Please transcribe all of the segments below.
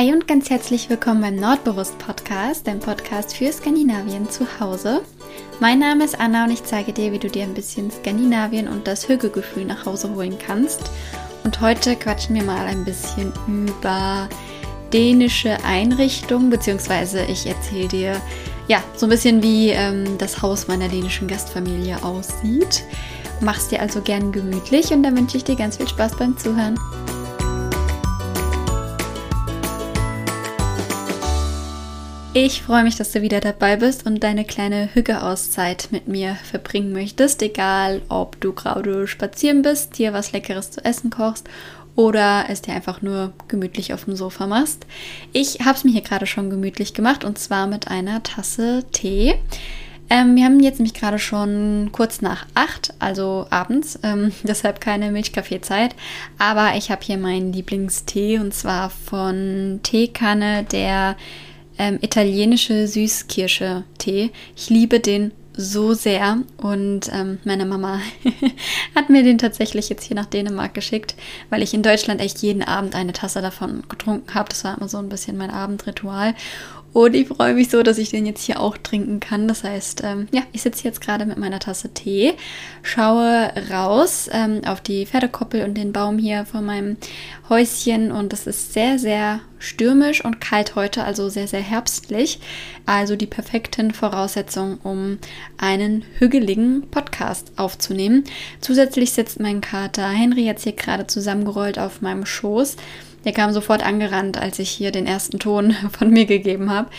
Hi und ganz herzlich willkommen beim Nordbewusst Podcast, dem Podcast für Skandinavien zu Hause. Mein Name ist Anna und ich zeige dir, wie du dir ein bisschen Skandinavien und das Hügelgefühl nach Hause holen kannst. Und heute quatschen wir mal ein bisschen über dänische Einrichtungen, beziehungsweise ich erzähle dir ja so ein bisschen, wie ähm, das Haus meiner dänischen Gastfamilie aussieht. Mach's dir also gern gemütlich und dann wünsche ich dir ganz viel Spaß beim Zuhören. Ich freue mich, dass du wieder dabei bist und deine kleine Hügge-Auszeit mit mir verbringen möchtest. Egal, ob du gerade spazieren bist, dir was Leckeres zu essen kochst oder es dir einfach nur gemütlich auf dem Sofa machst. Ich habe es mir hier gerade schon gemütlich gemacht und zwar mit einer Tasse Tee. Ähm, wir haben jetzt nämlich gerade schon kurz nach acht, also abends, ähm, deshalb keine Milchkaffeezeit. Aber ich habe hier meinen Lieblingstee und zwar von Teekanne der ähm, italienische Süßkirsche-Tee. Ich liebe den so sehr und ähm, meine Mama hat mir den tatsächlich jetzt hier nach Dänemark geschickt, weil ich in Deutschland echt jeden Abend eine Tasse davon getrunken habe. Das war immer so ein bisschen mein Abendritual und ich freue mich so, dass ich den jetzt hier auch trinken kann. Das heißt, ähm, ja, ich sitze jetzt gerade mit meiner Tasse Tee, schaue raus ähm, auf die Pferdekoppel und den Baum hier vor meinem Häuschen. Und es ist sehr, sehr stürmisch und kalt heute, also sehr, sehr herbstlich. Also die perfekten Voraussetzungen, um einen hügeligen Podcast aufzunehmen. Zusätzlich sitzt mein Kater Henry jetzt hier gerade zusammengerollt auf meinem Schoß. Der kam sofort angerannt, als ich hier den ersten Ton von mir gegeben habe.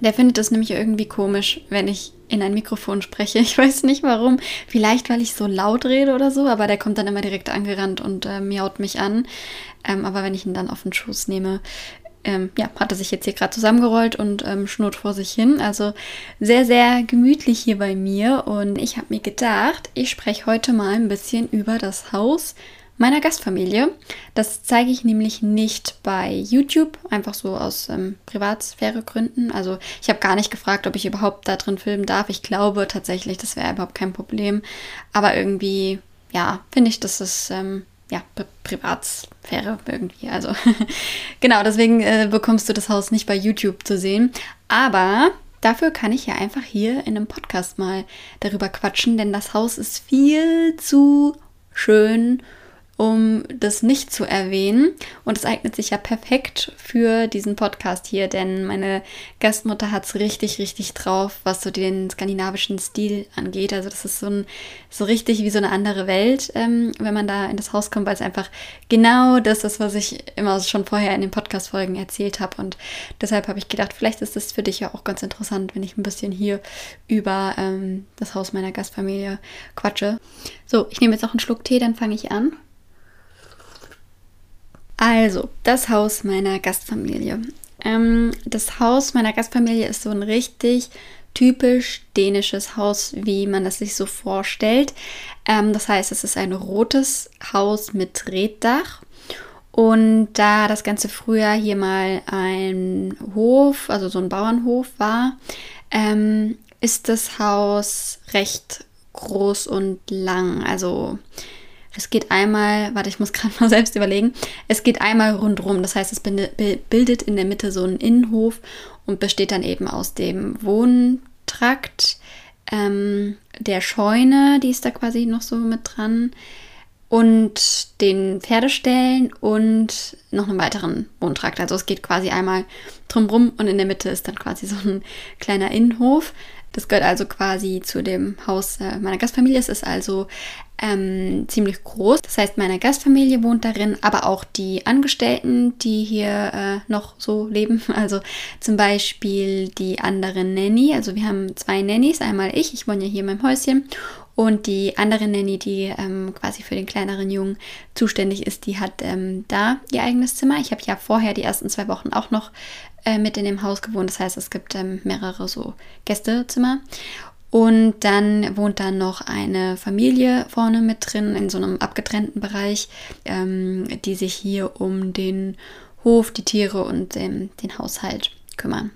Der findet es nämlich irgendwie komisch, wenn ich in ein Mikrofon spreche. Ich weiß nicht warum. Vielleicht, weil ich so laut rede oder so, aber der kommt dann immer direkt angerannt und äh, miaut mich an. Ähm, aber wenn ich ihn dann auf den Schoß nehme, ähm, ja, hat er sich jetzt hier gerade zusammengerollt und ähm, schnurrt vor sich hin. Also sehr, sehr gemütlich hier bei mir. Und ich habe mir gedacht, ich spreche heute mal ein bisschen über das Haus meiner Gastfamilie. Das zeige ich nämlich nicht bei YouTube, einfach so aus ähm, Privatsphäregründen. Also ich habe gar nicht gefragt, ob ich überhaupt da drin filmen darf. Ich glaube tatsächlich, das wäre überhaupt kein Problem. Aber irgendwie, ja, finde ich, dass es ähm, ja, Privatsphäre irgendwie. Also genau, deswegen äh, bekommst du das Haus nicht bei YouTube zu sehen. Aber dafür kann ich ja einfach hier in einem Podcast mal darüber quatschen, denn das Haus ist viel zu schön um das nicht zu erwähnen. Und es eignet sich ja perfekt für diesen Podcast hier, denn meine Gastmutter hat es richtig, richtig drauf, was so den skandinavischen Stil angeht. Also das ist so, ein, so richtig wie so eine andere Welt, ähm, wenn man da in das Haus kommt, weil es einfach genau das ist, was ich immer schon vorher in den Podcast-Folgen erzählt habe. Und deshalb habe ich gedacht, vielleicht ist das für dich ja auch ganz interessant, wenn ich ein bisschen hier über ähm, das Haus meiner Gastfamilie quatsche. So, ich nehme jetzt auch einen Schluck Tee, dann fange ich an. Also, das Haus meiner Gastfamilie. Ähm, das Haus meiner Gastfamilie ist so ein richtig typisch dänisches Haus, wie man das sich so vorstellt. Ähm, das heißt, es ist ein rotes Haus mit Reddach. Und da das Ganze früher hier mal ein Hof, also so ein Bauernhof war, ähm, ist das Haus recht groß und lang. Also es geht einmal, warte, ich muss gerade mal selbst überlegen. Es geht einmal rundrum. Das heißt, es bildet in der Mitte so einen Innenhof und besteht dann eben aus dem Wohntrakt, ähm, der Scheune, die ist da quasi noch so mit dran, und den Pferdeställen und noch einen weiteren Wohntrakt. Also es geht quasi einmal drumrum und in der Mitte ist dann quasi so ein kleiner Innenhof. Das gehört also quasi zu dem Haus äh, meiner Gastfamilie. Es ist also ähm, ziemlich groß. Das heißt, meine Gastfamilie wohnt darin, aber auch die Angestellten, die hier äh, noch so leben. Also zum Beispiel die andere Nanny. Also wir haben zwei Nannies. Einmal ich, ich wohne ja hier in meinem Häuschen. Und die andere Nanny, die ähm, quasi für den kleineren Jungen zuständig ist, die hat ähm, da ihr eigenes Zimmer. Ich habe ja vorher die ersten zwei Wochen auch noch äh, mit in dem Haus gewohnt. Das heißt, es gibt ähm, mehrere so Gästezimmer. Und dann wohnt da noch eine Familie vorne mit drin, in so einem abgetrennten Bereich, ähm, die sich hier um den Hof, die Tiere und ähm, den Haushalt kümmern.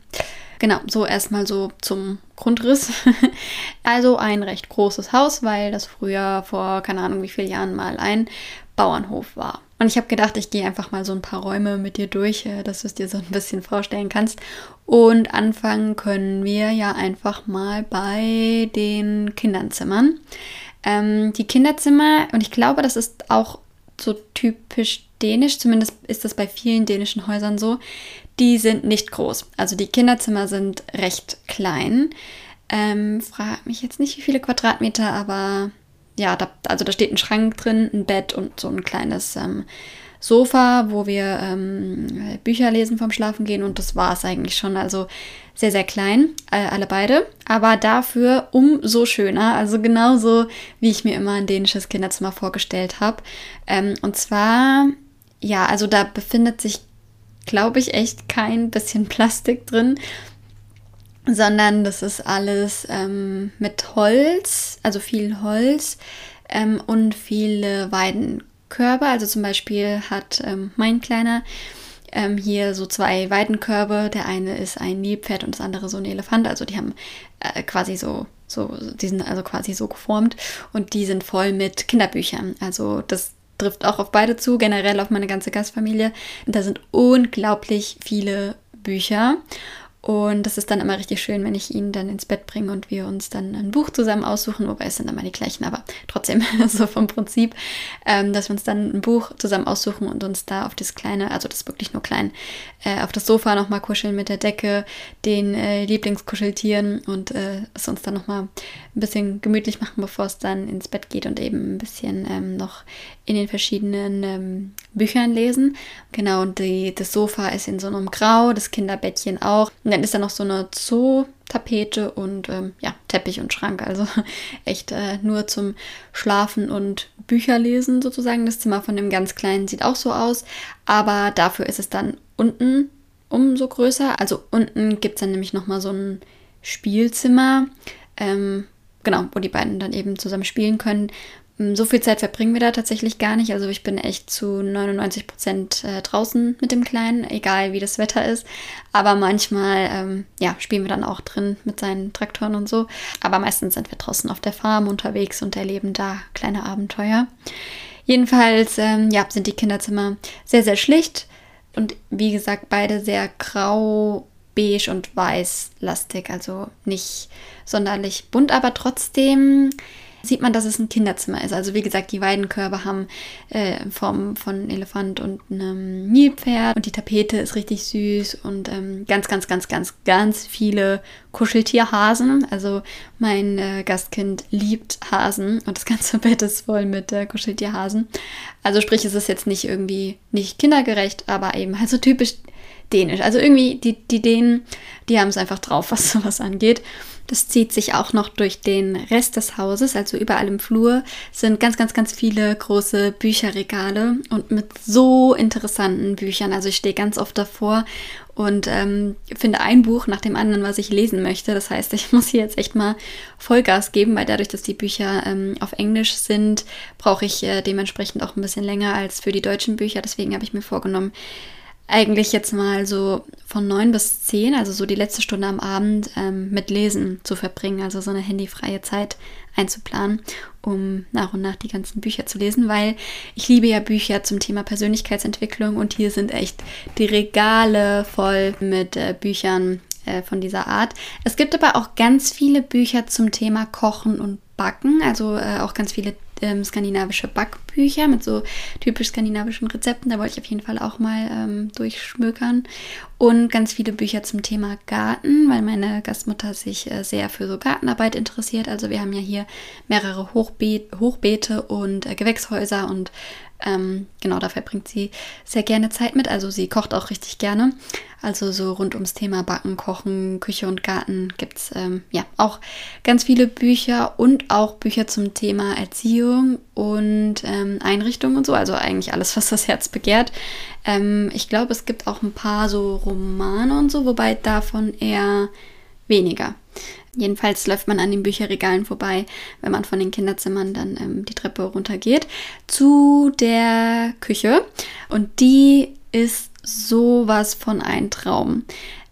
Genau, so erstmal so zum Grundriss. also ein recht großes Haus, weil das früher vor keine Ahnung wie vielen Jahren mal ein Bauernhof war. Und ich habe gedacht, ich gehe einfach mal so ein paar Räume mit dir durch, äh, dass du es dir so ein bisschen vorstellen kannst. Und anfangen können wir ja einfach mal bei den Kinderzimmern. Ähm, die Kinderzimmer, und ich glaube, das ist auch so typisch dänisch, zumindest ist das bei vielen dänischen Häusern so, die sind nicht groß. Also die Kinderzimmer sind recht klein. Ähm, frag mich jetzt nicht, wie viele Quadratmeter, aber ja, da, also da steht ein Schrank drin, ein Bett und so ein kleines ähm, Sofa, wo wir ähm, Bücher lesen vom Schlafen gehen und das war es eigentlich schon. Also sehr, sehr klein, äh, alle beide, aber dafür umso schöner. Also genauso, wie ich mir immer ein dänisches Kinderzimmer vorgestellt habe. Ähm, und zwar, ja, also da befindet sich, glaube ich, echt kein bisschen Plastik drin sondern das ist alles ähm, mit Holz, also viel Holz ähm, und viele Weidenkörbe. Also zum Beispiel hat ähm, mein Kleiner ähm, hier so zwei Weidenkörbe. Der eine ist ein Nilpferd und das andere so ein Elefant. Also die haben äh, quasi so, so, die sind also quasi so geformt und die sind voll mit Kinderbüchern. Also das trifft auch auf beide zu, generell auf meine ganze Gastfamilie. Da sind unglaublich viele Bücher. Und das ist dann immer richtig schön, wenn ich ihn dann ins Bett bringe und wir uns dann ein Buch zusammen aussuchen, wobei es sind immer die gleichen, aber trotzdem so vom Prinzip, ähm, dass wir uns dann ein Buch zusammen aussuchen und uns da auf das kleine, also das wirklich nur klein, äh, auf das Sofa nochmal kuscheln mit der Decke, den äh, Lieblingskuscheltieren und äh, es uns dann nochmal ein bisschen gemütlich machen, bevor es dann ins Bett geht und eben ein bisschen ähm, noch in den verschiedenen ähm, Büchern lesen. Genau, und die, das Sofa ist in so einem Grau, das Kinderbettchen auch. Und dann ist da noch so eine Zoo-Tapete und ähm, ja, Teppich und Schrank. Also echt äh, nur zum Schlafen und Bücherlesen sozusagen. Das Zimmer von dem ganz Kleinen sieht auch so aus. Aber dafür ist es dann unten umso größer. Also unten gibt es dann nämlich nochmal so ein Spielzimmer. Ähm, genau, wo die beiden dann eben zusammen spielen können. Mm, so viel Zeit verbringen wir da tatsächlich gar nicht. Also ich bin echt zu 99 Prozent äh, draußen mit dem Kleinen, egal wie das Wetter ist. Aber manchmal, ähm, ja, spielen wir dann auch drin mit seinen Traktoren und so. Aber meistens sind wir draußen auf der Farm unterwegs und erleben da kleine Abenteuer. Jedenfalls, ähm, ja, sind die Kinderzimmer sehr, sehr schlicht und wie gesagt, beide sehr grau, beige und weiß lastig. Also nicht sonderlich bunt, aber trotzdem sieht man, dass es ein Kinderzimmer ist. Also wie gesagt, die Weidenkörbe haben äh, Form von Elefant und einem Nilpferd und die Tapete ist richtig süß und ähm, ganz, ganz, ganz, ganz, ganz viele Kuscheltierhasen. Also mein äh, Gastkind liebt Hasen und das ganze Bett ist voll mit äh, Kuscheltierhasen. Also sprich, es ist jetzt nicht irgendwie nicht kindergerecht, aber eben halt so typisch dänisch. Also irgendwie die, die Dänen, die haben es einfach drauf, was sowas angeht. Das zieht sich auch noch durch den Rest des Hauses, also überall im Flur sind ganz, ganz, ganz viele große Bücherregale und mit so interessanten Büchern. Also ich stehe ganz oft davor und ähm, finde ein Buch nach dem anderen, was ich lesen möchte. Das heißt, ich muss hier jetzt echt mal Vollgas geben, weil dadurch, dass die Bücher ähm, auf Englisch sind, brauche ich äh, dementsprechend auch ein bisschen länger als für die deutschen Bücher. Deswegen habe ich mir vorgenommen, eigentlich jetzt mal so von neun bis zehn, also so die letzte Stunde am Abend, ähm, mit Lesen zu verbringen, also so eine handyfreie Zeit einzuplanen, um nach und nach die ganzen Bücher zu lesen, weil ich liebe ja Bücher zum Thema Persönlichkeitsentwicklung und hier sind echt die Regale voll mit äh, Büchern äh, von dieser Art. Es gibt aber auch ganz viele Bücher zum Thema Kochen und Backen, also äh, auch ganz viele ähm, skandinavische Backbücher mit so typisch skandinavischen Rezepten. Da wollte ich auf jeden Fall auch mal ähm, durchschmökern. Und ganz viele Bücher zum Thema Garten, weil meine Gastmutter sich äh, sehr für so Gartenarbeit interessiert. Also wir haben ja hier mehrere Hochbe Hochbeete und äh, Gewächshäuser und ähm, genau, da verbringt sie sehr gerne Zeit mit. Also sie kocht auch richtig gerne. Also so rund ums Thema Backen, Kochen, Küche und Garten gibt es ähm, ja auch ganz viele Bücher und auch Bücher zum Thema Erziehung und ähm, Einrichtung und so. Also eigentlich alles, was das Herz begehrt. Ähm, ich glaube, es gibt auch ein paar so Romane und so, wobei davon eher weniger. Jedenfalls läuft man an den Bücherregalen vorbei, wenn man von den Kinderzimmern dann ähm, die Treppe runtergeht, zu der Küche. Und die ist sowas von ein Traum.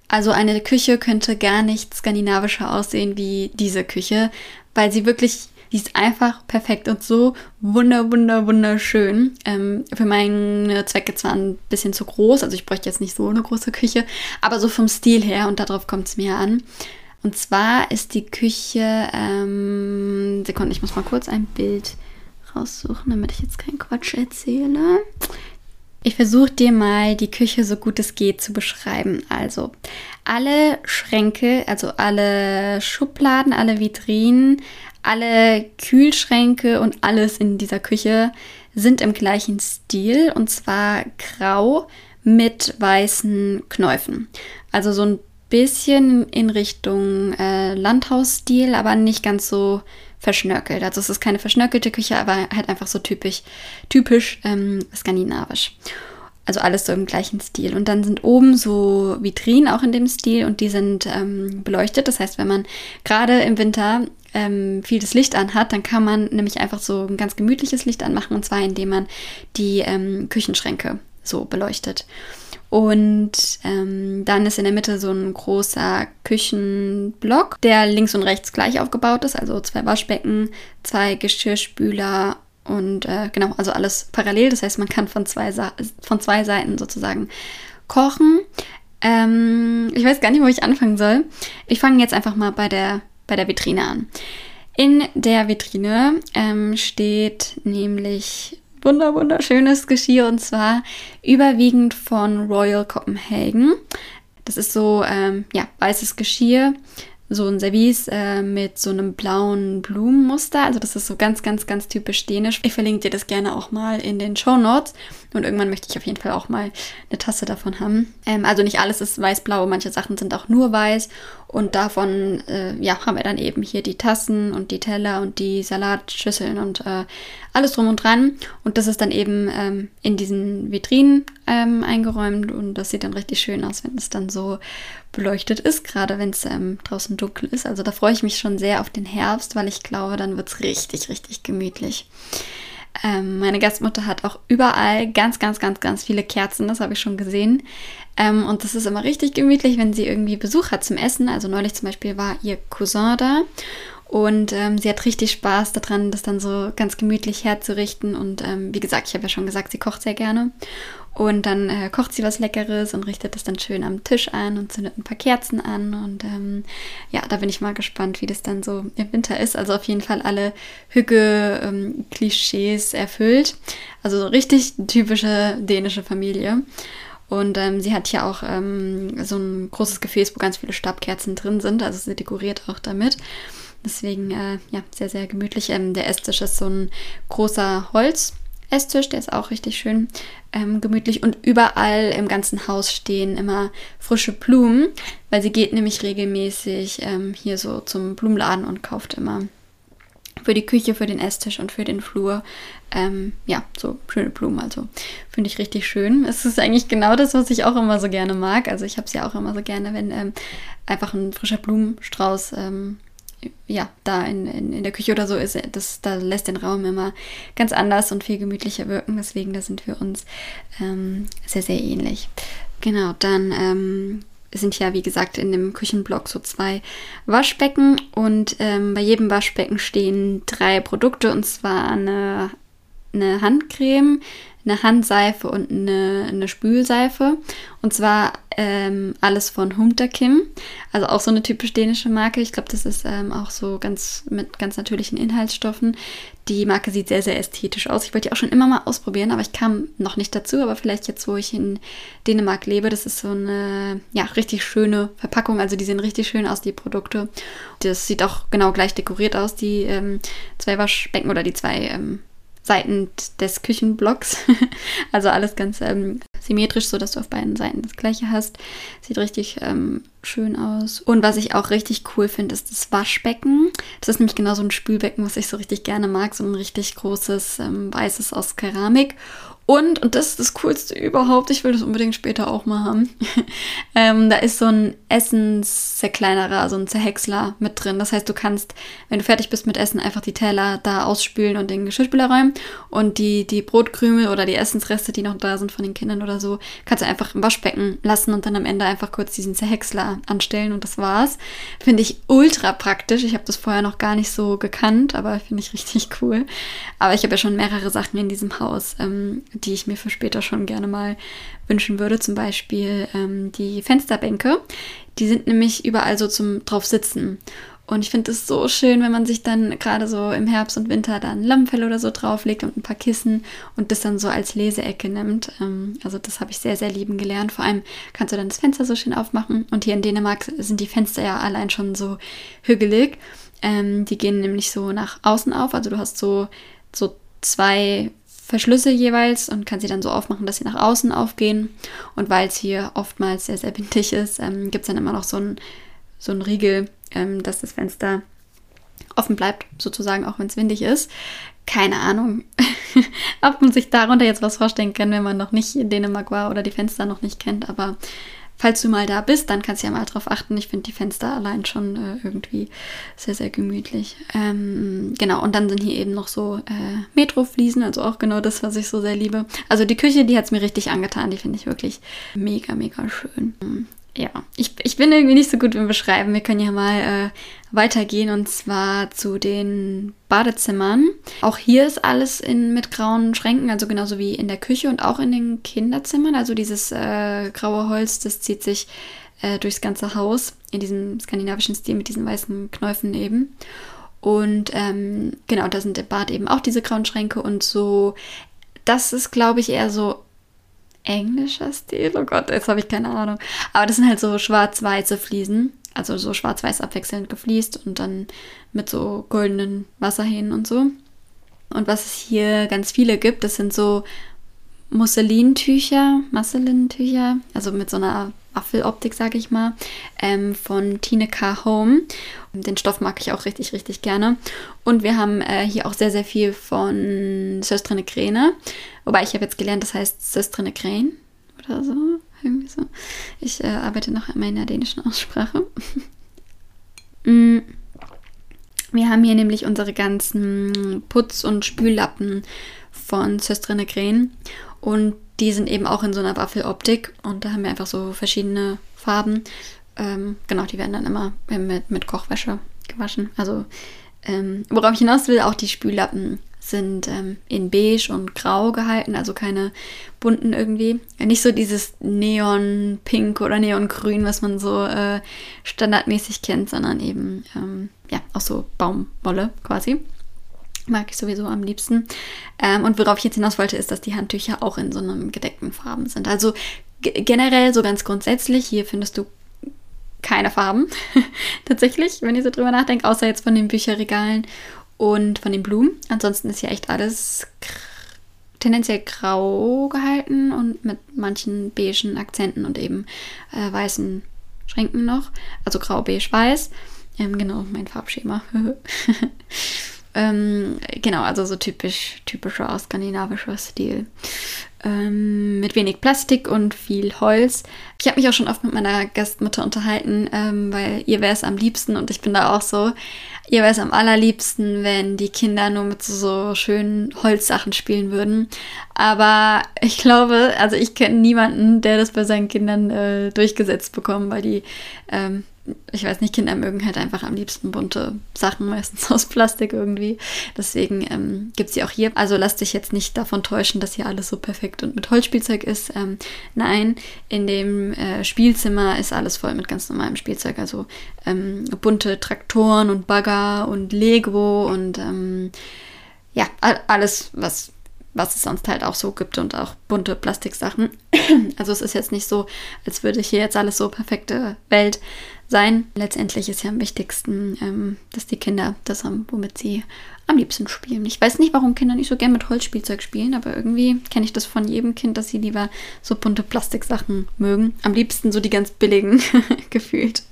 Also eine Küche könnte gar nicht skandinavischer aussehen wie diese Küche, weil sie wirklich Die ist einfach perfekt und so wunder, wunder, wunderschön. Ähm, für meine Zwecke zwar ein bisschen zu groß, also ich bräuchte jetzt nicht so eine große Küche, aber so vom Stil her und darauf kommt es mir an. Und zwar ist die Küche, ähm, Sekunde, ich muss mal kurz ein Bild raussuchen, damit ich jetzt keinen Quatsch erzähle. Ich versuche dir mal die Küche so gut es geht zu beschreiben. Also alle Schränke, also alle Schubladen, alle Vitrinen, alle Kühlschränke und alles in dieser Küche sind im gleichen Stil und zwar grau mit weißen Knäufen. Also so ein bisschen in Richtung äh, Landhausstil, aber nicht ganz so verschnörkelt. Also es ist keine verschnörkelte Küche, aber halt einfach so typisch, typisch ähm, skandinavisch. Also alles so im gleichen Stil. Und dann sind oben so Vitrinen auch in dem Stil und die sind ähm, beleuchtet. Das heißt, wenn man gerade im Winter ähm, viel das Licht anhat, dann kann man nämlich einfach so ein ganz gemütliches Licht anmachen und zwar indem man die ähm, Küchenschränke so beleuchtet. Und ähm, dann ist in der Mitte so ein großer Küchenblock, der links und rechts gleich aufgebaut ist. Also zwei Waschbecken, zwei Geschirrspüler und äh, genau, also alles parallel. Das heißt, man kann von zwei, von zwei Seiten sozusagen kochen. Ähm, ich weiß gar nicht, wo ich anfangen soll. Ich fange jetzt einfach mal bei der, bei der Vitrine an. In der Vitrine ähm, steht nämlich wunder wunderschönes Geschirr und zwar überwiegend von Royal Copenhagen. Das ist so ähm, ja weißes Geschirr so ein Service äh, mit so einem blauen Blumenmuster. Also das ist so ganz, ganz, ganz typisch dänisch. Ich verlinke dir das gerne auch mal in den Show Notes. Und irgendwann möchte ich auf jeden Fall auch mal eine Tasse davon haben. Ähm, also nicht alles ist weiß-blau, manche Sachen sind auch nur weiß. Und davon, äh, ja, haben wir dann eben hier die Tassen und die Teller und die Salatschüsseln und äh, alles drum und dran. Und das ist dann eben ähm, in diesen Vitrinen ähm, eingeräumt und das sieht dann richtig schön aus, wenn es dann so beleuchtet ist, gerade wenn es ähm, draußen dunkel ist. Also da freue ich mich schon sehr auf den Herbst, weil ich glaube, dann wird es richtig, richtig gemütlich. Ähm, meine Gastmutter hat auch überall ganz, ganz, ganz, ganz viele Kerzen, das habe ich schon gesehen. Ähm, und das ist immer richtig gemütlich, wenn sie irgendwie Besuch hat zum Essen. Also neulich zum Beispiel war ihr Cousin da und ähm, sie hat richtig Spaß daran, das dann so ganz gemütlich herzurichten. Und ähm, wie gesagt, ich habe ja schon gesagt, sie kocht sehr gerne. Und dann äh, kocht sie was Leckeres und richtet das dann schön am Tisch an und zündet ein paar Kerzen an. Und ähm, ja, da bin ich mal gespannt, wie das dann so im Winter ist. Also auf jeden Fall alle Hügge-Klischees ähm, erfüllt. Also richtig typische dänische Familie. Und ähm, sie hat hier auch ähm, so ein großes Gefäß, wo ganz viele Stabkerzen drin sind. Also sie dekoriert auch damit. Deswegen, äh, ja, sehr, sehr gemütlich. Ähm, der Esstisch ist so ein großer Holz. Esstisch, der ist auch richtig schön ähm, gemütlich und überall im ganzen Haus stehen immer frische Blumen, weil sie geht nämlich regelmäßig ähm, hier so zum Blumenladen und kauft immer für die Küche, für den Esstisch und für den Flur ähm, ja so schöne Blumen. Also finde ich richtig schön. Es ist eigentlich genau das, was ich auch immer so gerne mag. Also ich habe es ja auch immer so gerne, wenn ähm, einfach ein frischer Blumenstrauß ähm, ja, da in, in, in, der Küche oder so ist, das, da lässt den Raum immer ganz anders und viel gemütlicher wirken. Deswegen, da sind wir uns ähm, sehr, sehr ähnlich. Genau, dann ähm, sind ja, wie gesagt, in dem Küchenblock so zwei Waschbecken und ähm, bei jedem Waschbecken stehen drei Produkte und zwar eine, eine Handcreme, eine Handseife und eine, eine Spülseife. Und zwar ähm, alles von Humterkim. Also auch so eine typisch dänische Marke. Ich glaube, das ist ähm, auch so ganz mit ganz natürlichen Inhaltsstoffen. Die Marke sieht sehr, sehr ästhetisch aus. Ich wollte die auch schon immer mal ausprobieren, aber ich kam noch nicht dazu. Aber vielleicht jetzt, wo ich in Dänemark lebe, das ist so eine ja, richtig schöne Verpackung. Also die sehen richtig schön aus, die Produkte. Das sieht auch genau gleich dekoriert aus, die ähm, zwei Waschbecken oder die zwei ähm, Seiten des Küchenblocks. also alles ganz ähm, symmetrisch, so dass du auf beiden Seiten das gleiche hast. Sieht richtig ähm, schön aus. Und was ich auch richtig cool finde, ist das Waschbecken. Das ist nämlich genau so ein Spülbecken, was ich so richtig gerne mag. So ein richtig großes ähm, weißes aus Keramik. Und, und das ist das Coolste überhaupt, ich will das unbedingt später auch mal haben. ähm, da ist so ein Essenszerkleinerer, so ein Zerhäcksler mit drin. Das heißt, du kannst, wenn du fertig bist mit Essen, einfach die Teller da ausspülen und den Geschirrspüler räumen. Und die, die Brotkrümel oder die Essensreste, die noch da sind von den Kindern oder so, kannst du einfach im Waschbecken lassen und dann am Ende einfach kurz diesen Zerhäcksler anstellen und das war's. Finde ich ultra praktisch. Ich habe das vorher noch gar nicht so gekannt, aber finde ich richtig cool. Aber ich habe ja schon mehrere Sachen in diesem Haus. Ähm, die ich mir für später schon gerne mal wünschen würde. Zum Beispiel ähm, die Fensterbänke. Die sind nämlich überall so zum drauf sitzen. Und ich finde es so schön, wenn man sich dann gerade so im Herbst und Winter dann Lammfell oder so drauflegt und ein paar Kissen und das dann so als Leseecke nimmt. Ähm, also das habe ich sehr, sehr lieben gelernt. Vor allem kannst du dann das Fenster so schön aufmachen. Und hier in Dänemark sind die Fenster ja allein schon so hügelig. Ähm, die gehen nämlich so nach außen auf. Also du hast so, so zwei Verschlüsse jeweils und kann sie dann so aufmachen, dass sie nach außen aufgehen. Und weil es hier oftmals sehr, sehr windig ist, ähm, gibt es dann immer noch so einen so Riegel, ähm, dass das Fenster offen bleibt, sozusagen, auch wenn es windig ist. Keine Ahnung, ob man sich darunter jetzt was vorstellen kann, wenn man noch nicht in Dänemark war oder die Fenster noch nicht kennt. Aber falls du mal da bist, dann kannst du ja mal drauf achten. Ich finde die Fenster allein schon äh, irgendwie sehr, sehr gemütlich. Ähm, genau, und dann sind hier eben noch so äh, Metrofliesen, also auch genau das, was ich so sehr liebe. Also die Küche, die hat es mir richtig angetan. Die finde ich wirklich mega, mega schön ja, ich, ich bin irgendwie nicht so gut im Beschreiben. Wir können ja mal äh, weitergehen und zwar zu den Badezimmern. Auch hier ist alles in, mit grauen Schränken, also genauso wie in der Küche und auch in den Kinderzimmern. Also dieses äh, graue Holz, das zieht sich äh, durchs ganze Haus in diesem skandinavischen Stil mit diesen weißen Knäufen eben. Und ähm, genau, da sind im Bad eben auch diese grauen Schränke und so. Das ist, glaube ich, eher so englischer Stil. Oh Gott, jetzt habe ich keine Ahnung. Aber das sind halt so schwarz-weiße Fliesen. Also so schwarz-weiß abwechselnd gefliest und dann mit so goldenen Wasserhähnen und so. Und was es hier ganz viele gibt, das sind so Musselintücher, Musselintücher, also mit so einer Waffeloptik, sage ich mal, ähm, von Tine K. Home. Den Stoff mag ich auch richtig, richtig gerne. Und wir haben äh, hier auch sehr, sehr viel von Söstrine Kräne. Wobei ich habe jetzt gelernt, das heißt Söstrine Kräne oder so. Irgendwie so. Ich äh, arbeite noch an meiner dänischen Aussprache. mm. Wir haben hier nämlich unsere ganzen Putz- und Spüllappen von Söstrine Kräne. Und die sind eben auch in so einer Waffeloptik und da haben wir einfach so verschiedene Farben. Ähm, genau, die werden dann immer mit, mit Kochwäsche gewaschen. Also, ähm, worauf ich hinaus will, auch die Spüllappen sind ähm, in beige und grau gehalten, also keine bunten irgendwie. Nicht so dieses Neon-Pink oder Neon-Grün, was man so äh, standardmäßig kennt, sondern eben ähm, ja auch so Baumwolle quasi. Mag ich sowieso am liebsten. Ähm, und worauf ich jetzt hinaus wollte, ist, dass die Handtücher auch in so einem gedeckten Farben sind. Also generell so ganz grundsätzlich, hier findest du keine Farben. Tatsächlich, wenn ich so drüber nachdenke, außer jetzt von den Bücherregalen und von den Blumen. Ansonsten ist hier echt alles tendenziell grau gehalten und mit manchen beigen Akzenten und eben äh, weißen Schränken noch. Also grau, beige, weiß. Ähm, genau, mein Farbschema. Ähm, genau, also so typisch, typischer skandinavischer Stil. Ähm, mit wenig Plastik und viel Holz. Ich habe mich auch schon oft mit meiner Gastmutter unterhalten, ähm, weil ihr wäre es am liebsten und ich bin da auch so. Ihr wäre es am allerliebsten, wenn die Kinder nur mit so, so schönen Holzsachen spielen würden. Aber ich glaube, also ich kenne niemanden, der das bei seinen Kindern äh, durchgesetzt bekommt, weil die ähm, ich weiß nicht, Kinder mögen halt einfach am liebsten bunte Sachen, meistens aus Plastik irgendwie. Deswegen ähm, gibt es sie auch hier. Also lass dich jetzt nicht davon täuschen, dass hier alles so perfekt und mit Holzspielzeug ist. Ähm, nein, in dem äh, Spielzimmer ist alles voll mit ganz normalem Spielzeug. Also ähm, bunte Traktoren und Bagger und Lego und ähm, ja, alles, was was es sonst halt auch so gibt und auch bunte Plastiksachen. Also es ist jetzt nicht so, als würde hier jetzt alles so perfekte Welt sein. Letztendlich ist ja am wichtigsten, ähm, dass die Kinder das haben, womit sie am liebsten spielen. Ich weiß nicht, warum Kinder nicht so gern mit Holzspielzeug spielen, aber irgendwie kenne ich das von jedem Kind, dass sie lieber so bunte Plastiksachen mögen. Am liebsten so die ganz billigen gefühlt.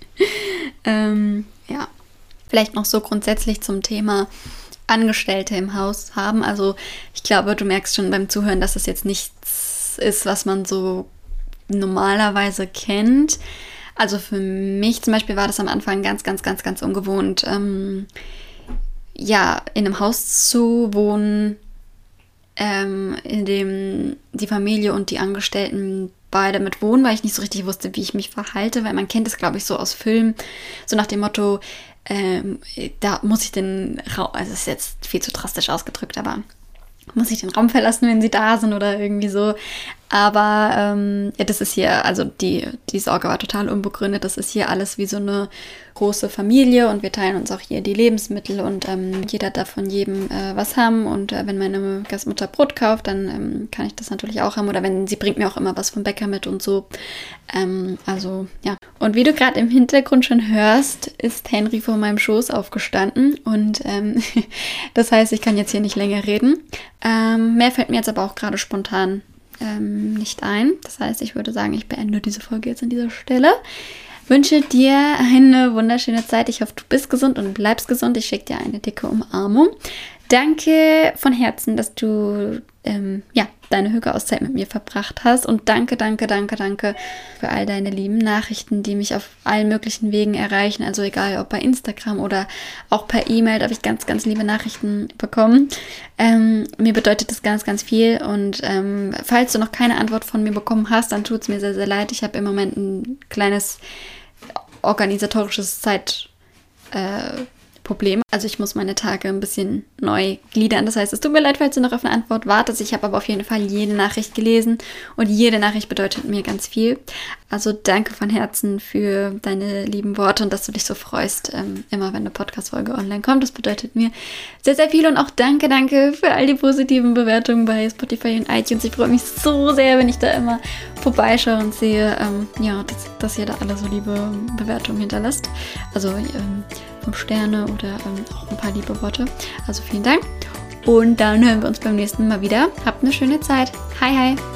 ähm, ja, vielleicht noch so grundsätzlich zum Thema Angestellte im Haus haben. Also ich glaube, du merkst schon beim Zuhören, dass es jetzt nichts ist, was man so normalerweise kennt. Also für mich zum Beispiel war das am Anfang ganz, ganz, ganz, ganz ungewohnt, ähm, ja, in einem Haus zu wohnen, ähm, in dem die Familie und die Angestellten beide mit wohnen, weil ich nicht so richtig wusste, wie ich mich verhalte, weil man kennt es, glaube ich, so aus Filmen, so nach dem Motto, ähm, da muss ich den Raum, also es ist jetzt viel zu drastisch ausgedrückt, aber muss ich den Raum verlassen, wenn sie da sind oder irgendwie so. Aber ähm, ja, das ist hier, also die, die Sorge war total unbegründet. Das ist hier alles wie so eine große Familie und wir teilen uns auch hier die Lebensmittel und ähm, jeder darf von jedem äh, was haben. Und äh, wenn meine Gastmutter Brot kauft, dann ähm, kann ich das natürlich auch haben. Oder wenn sie bringt mir auch immer was vom Bäcker mit und so. Ähm, also ja. Und wie du gerade im Hintergrund schon hörst, ist Henry vor meinem Schoß aufgestanden. Und ähm, das heißt, ich kann jetzt hier nicht länger reden. Ähm, mehr fällt mir jetzt aber auch gerade spontan ähm, nicht ein. Das heißt, ich würde sagen, ich beende diese Folge jetzt an dieser Stelle. Wünsche dir eine wunderschöne Zeit. Ich hoffe, du bist gesund und bleibst gesund. Ich schicke dir eine dicke Umarmung. Danke von Herzen, dass du ähm, ja, deine Hüge-Auszeit mit mir verbracht hast. Und danke, danke, danke, danke für all deine lieben Nachrichten, die mich auf allen möglichen Wegen erreichen. Also egal ob bei Instagram oder auch per E-Mail, habe ich ganz, ganz liebe Nachrichten bekommen. Ähm, mir bedeutet das ganz, ganz viel. Und ähm, falls du noch keine Antwort von mir bekommen hast, dann tut es mir sehr, sehr leid. Ich habe im Moment ein kleines organisatorisches Zeit. Äh, Problem. Also ich muss meine Tage ein bisschen neu gliedern. Das heißt, es tut mir leid, falls du noch auf eine Antwort wartest. Ich habe aber auf jeden Fall jede Nachricht gelesen und jede Nachricht bedeutet mir ganz viel. Also danke von Herzen für deine lieben Worte und dass du dich so freust, ähm, immer wenn eine Podcast-Folge online kommt. Das bedeutet mir sehr, sehr viel und auch danke, danke für all die positiven Bewertungen bei Spotify und iTunes. Ich freue mich so sehr, wenn ich da immer vorbeischaue und sehe, ähm, ja, dass, dass ihr da alle so liebe Bewertungen hinterlasst. Also ähm, 5 Sterne oder ähm, auch ein paar liebe Worte. Also vielen Dank. Und dann hören wir uns beim nächsten Mal wieder. Habt eine schöne Zeit. Hi, hi.